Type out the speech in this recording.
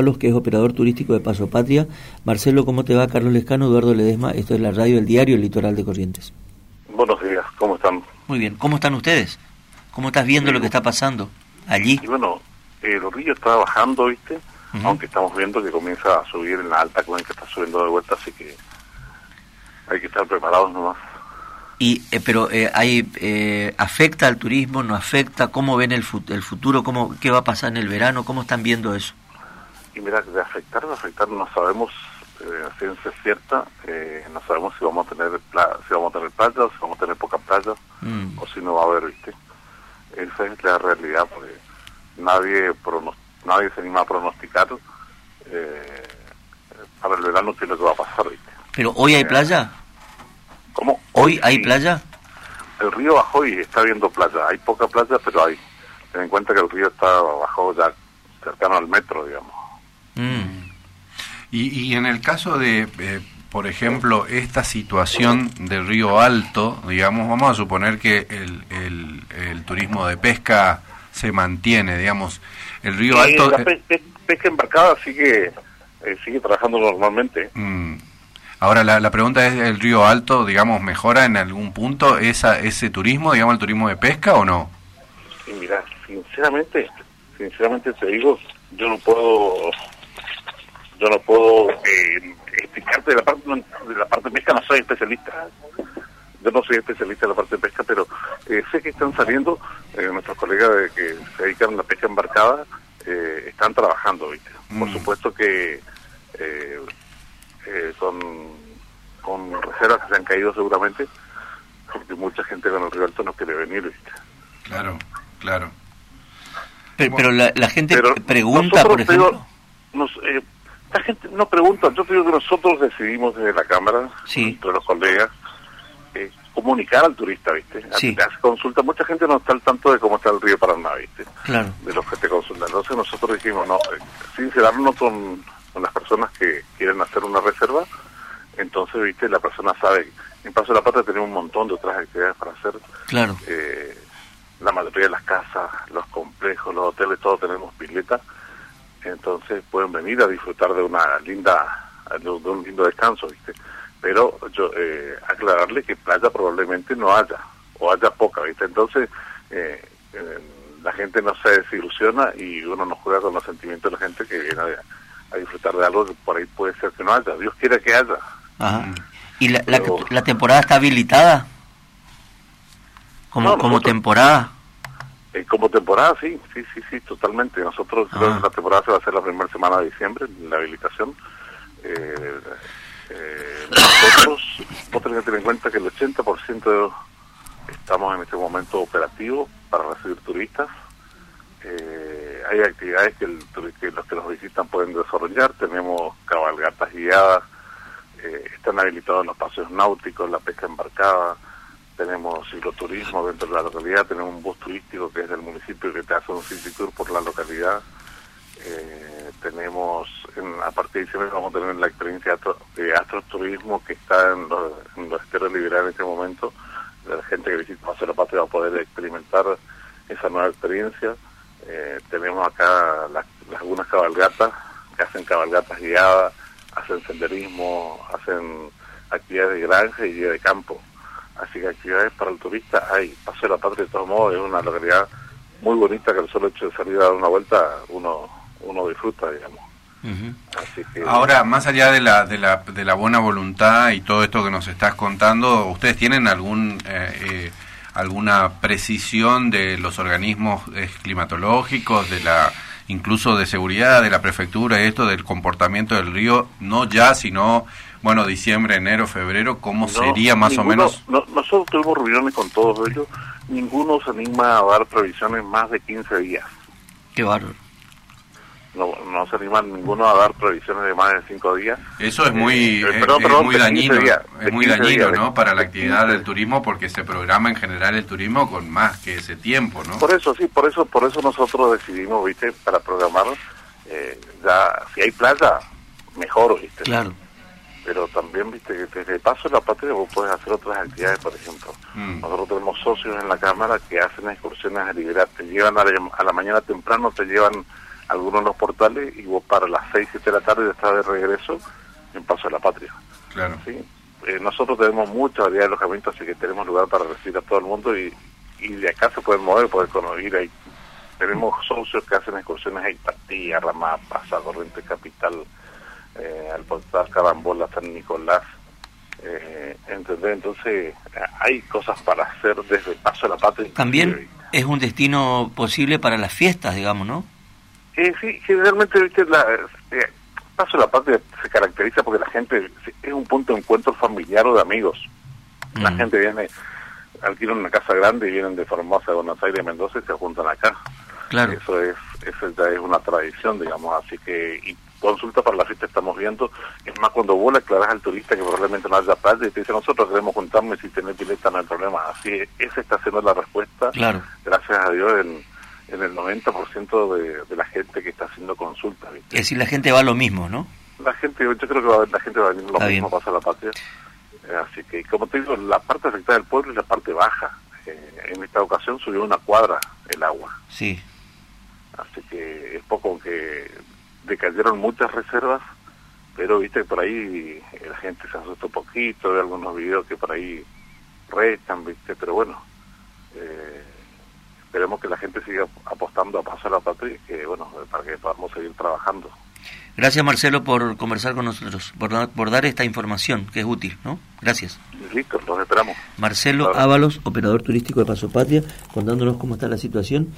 Ábalos, que es operador turístico de Paso Patria. Marcelo, ¿cómo te va? Carlos Lescano, Eduardo Ledesma, esto es la radio del diario El Litoral de Corrientes. Buenos días, ¿cómo están? Muy bien, ¿cómo están ustedes? ¿Cómo estás viendo lo que está pasando allí? Y bueno, el río está bajando, ¿viste? Aunque estamos viendo que comienza a subir en la alta con que está subiendo de vuelta, así que hay que estar preparados nomás. Y, eh, pero eh, hay, eh, ¿afecta al turismo? ¿No afecta? ¿Cómo ven el, el futuro? ¿Cómo, ¿Qué va a pasar en el verano? ¿Cómo están viendo eso? Y mira, de afectar, de afectar no sabemos eh, a ciencia cierta, eh, no sabemos si vamos a tener si vamos a tener playa, si vamos a tener poca playa, mm. o si no va a haber, ¿viste? Esa es la realidad, porque nadie nadie se anima a pronosticar eh, para el verano qué es lo que va a pasar, ¿viste? ¿Pero hoy hay playa? ¿Cómo? ¿Hoy hay playa? El río bajó y está viendo playa. Hay poca playa, pero hay. Ten en cuenta que el río está bajado ya cercano al metro, digamos. Mm. Y, y en el caso de, eh, por ejemplo, esta situación del río Alto, digamos, vamos a suponer que el, el, turismo de pesca se mantiene, digamos, el río Alto... La pesca embarcada sigue, eh, sigue trabajando normalmente. Mm. Ahora, la, la, pregunta es, ¿el río Alto, digamos, mejora en algún punto esa, ese turismo, digamos, el turismo de pesca o no? Sí, mira, sinceramente, sinceramente te digo, yo no puedo yo no puedo eh, explicarte de la parte de la parte de pesca no soy especialista. Yo no soy especialista en la parte de pesca pero eh, sé que están saliendo eh, nuestros colegas de que se dedican a la pesca embarcada eh, están trabajando viste por mm. supuesto que con con reservas que se han caído seguramente porque mucha gente con el río Alto no quiere venir viste claro claro. Pero, la, gente pregunta por ejemplo. nos, la gente no pregunta, yo creo que nosotros decidimos desde la Cámara, entre los colegas, eh, comunicar al turista, ¿viste? Sí. consulta, mucha gente no está al tanto de cómo está el río Paraná, ¿viste? Claro. De los que te consultan. Entonces nosotros dijimos, no, eh, sincerarnos con, con las personas que quieren hacer una reserva, entonces, ¿viste? La persona sabe, en Paso de la Pata tenemos un montón de otras actividades para hacer. Claro. Eh, la mayoría de las casas, los complejos, los hoteles, todos tenemos piletas entonces pueden venir a disfrutar de una linda, de un lindo descanso, ¿viste? Pero yo eh, aclararle que playa probablemente no haya, o haya poca, ¿viste? Entonces eh, eh, la gente no se desilusiona y uno no juega con los sentimientos de la gente que viene a, disfrutar de algo que por ahí puede ser que no haya. Dios quiera que haya. Ajá. ¿Y la, la, temporada está habilitada? Como, como temporada. Eh, como temporada, sí, sí, sí, sí, totalmente. Nosotros creo que la temporada se va a hacer la primera semana de diciembre, la habilitación. Eh, eh, nosotros, vos tenés que tener en cuenta que el 80% estamos en este momento operativo para recibir turistas. Eh, hay actividades que, el, que los que nos visitan pueden desarrollar. Tenemos cabalgatas guiadas, están habilitados los paseos náuticos, la pesca embarcada tenemos cicloturismo dentro de la localidad, tenemos un bus turístico que es del municipio que te hace un city tour por la localidad. Eh, tenemos, en, a partir de diciembre vamos a tener la experiencia de astroturismo que está en los, en los liberales en este momento. La gente que visita hacer la Patria va a poder experimentar esa nueva experiencia. Eh, tenemos acá algunas cabalgatas que hacen cabalgatas guiadas, hacen senderismo, hacen actividades de granja y de campo. Así que actividades para el turista hay. Paso de la Patria, de todos modos, es una localidad muy bonita que el solo hecho de salir a dar una vuelta uno, uno disfruta, digamos. Así que, Ahora, más allá de la, de, la, de la buena voluntad y todo esto que nos estás contando, ¿ustedes tienen algún eh, eh, alguna precisión de los organismos climatológicos, de la incluso de seguridad de la prefectura, esto del comportamiento del río, no ya, sino bueno, diciembre, enero, febrero, ¿cómo sería más o menos? nosotros tuvimos reuniones con todos ellos, ninguno se anima a dar previsiones más de 15 días. Qué bárbaro. No, no se anima ninguno a dar previsiones de más de 5 días. Eso es muy, eh, muy dañino, es muy dañino, ¿no? Para la actividad del turismo porque se programa en general el turismo con más que ese tiempo, ¿no? Por eso, sí, por eso, por eso nosotros decidimos, viste, para programar, eh, ya, si hay playa, mejor, viste. Claro pero también, viste, que desde paso de la patria vos puedes hacer otras actividades, por ejemplo. Mm. Nosotros tenemos socios en la Cámara que hacen excursiones a liberar, te llevan a la, mañana temprano, te llevan algunos de los portales y vos para las 6, 7 de la tarde estás de regreso en Paso de la Patria. Claro. ¿sí? Eh, nosotros tenemos mucha variedad de alojamientos, así que tenemos lugar para recibir a todo el mundo y, y de acá se pueden mover, poder conocer ahí. Tenemos socios que hacen excursiones a Ipatía, Ramapa, Corriente Capital, eh, al portal Carambola, San Nicolás. Eh, Entonces hay cosas para hacer desde Paso de la Patria. También es un destino posible para las fiestas, digamos, ¿no? Eh, sí, generalmente, viste, la, eh, Paso de la Patria se caracteriza porque la gente es un punto de encuentro familiar o de amigos. La mm. gente viene, alquilan una casa grande y vienen de Formosa, Buenos Aires, Mendoza y se juntan acá. Claro. Eso es, eso ya es una tradición, digamos, así que, y consulta para la fiesta estamos viendo, es más cuando vos le aclarás al turista que probablemente no haya playa y te dice nosotros queremos juntarnos y si tenés pileta no hay problema, así esa está siendo la respuesta, claro. gracias a Dios en, en el 90% de, de la gente que está haciendo consulta. Es decir, la gente va a lo mismo, ¿no? La gente, yo creo que va, la gente va a venir lo mismo a pasar la patria. Eh, así que, como te digo, la parte afectada del pueblo es la parte baja. Eh, en esta ocasión subió una cuadra el agua. Sí. Así que es poco que decayeron muchas reservas, pero viste por ahí la gente se asustó un poquito, de algunos videos que por ahí restan, viste, pero bueno, eh, esperemos que la gente siga apostando a pasar la patria, que bueno, para que podamos seguir trabajando. Gracias Marcelo por conversar con nosotros, por, dar esta información que es útil, ¿no? Gracias. Listo, los esperamos. Marcelo Ábalos, operador turístico de Paso Patria, contándonos cómo está la situación.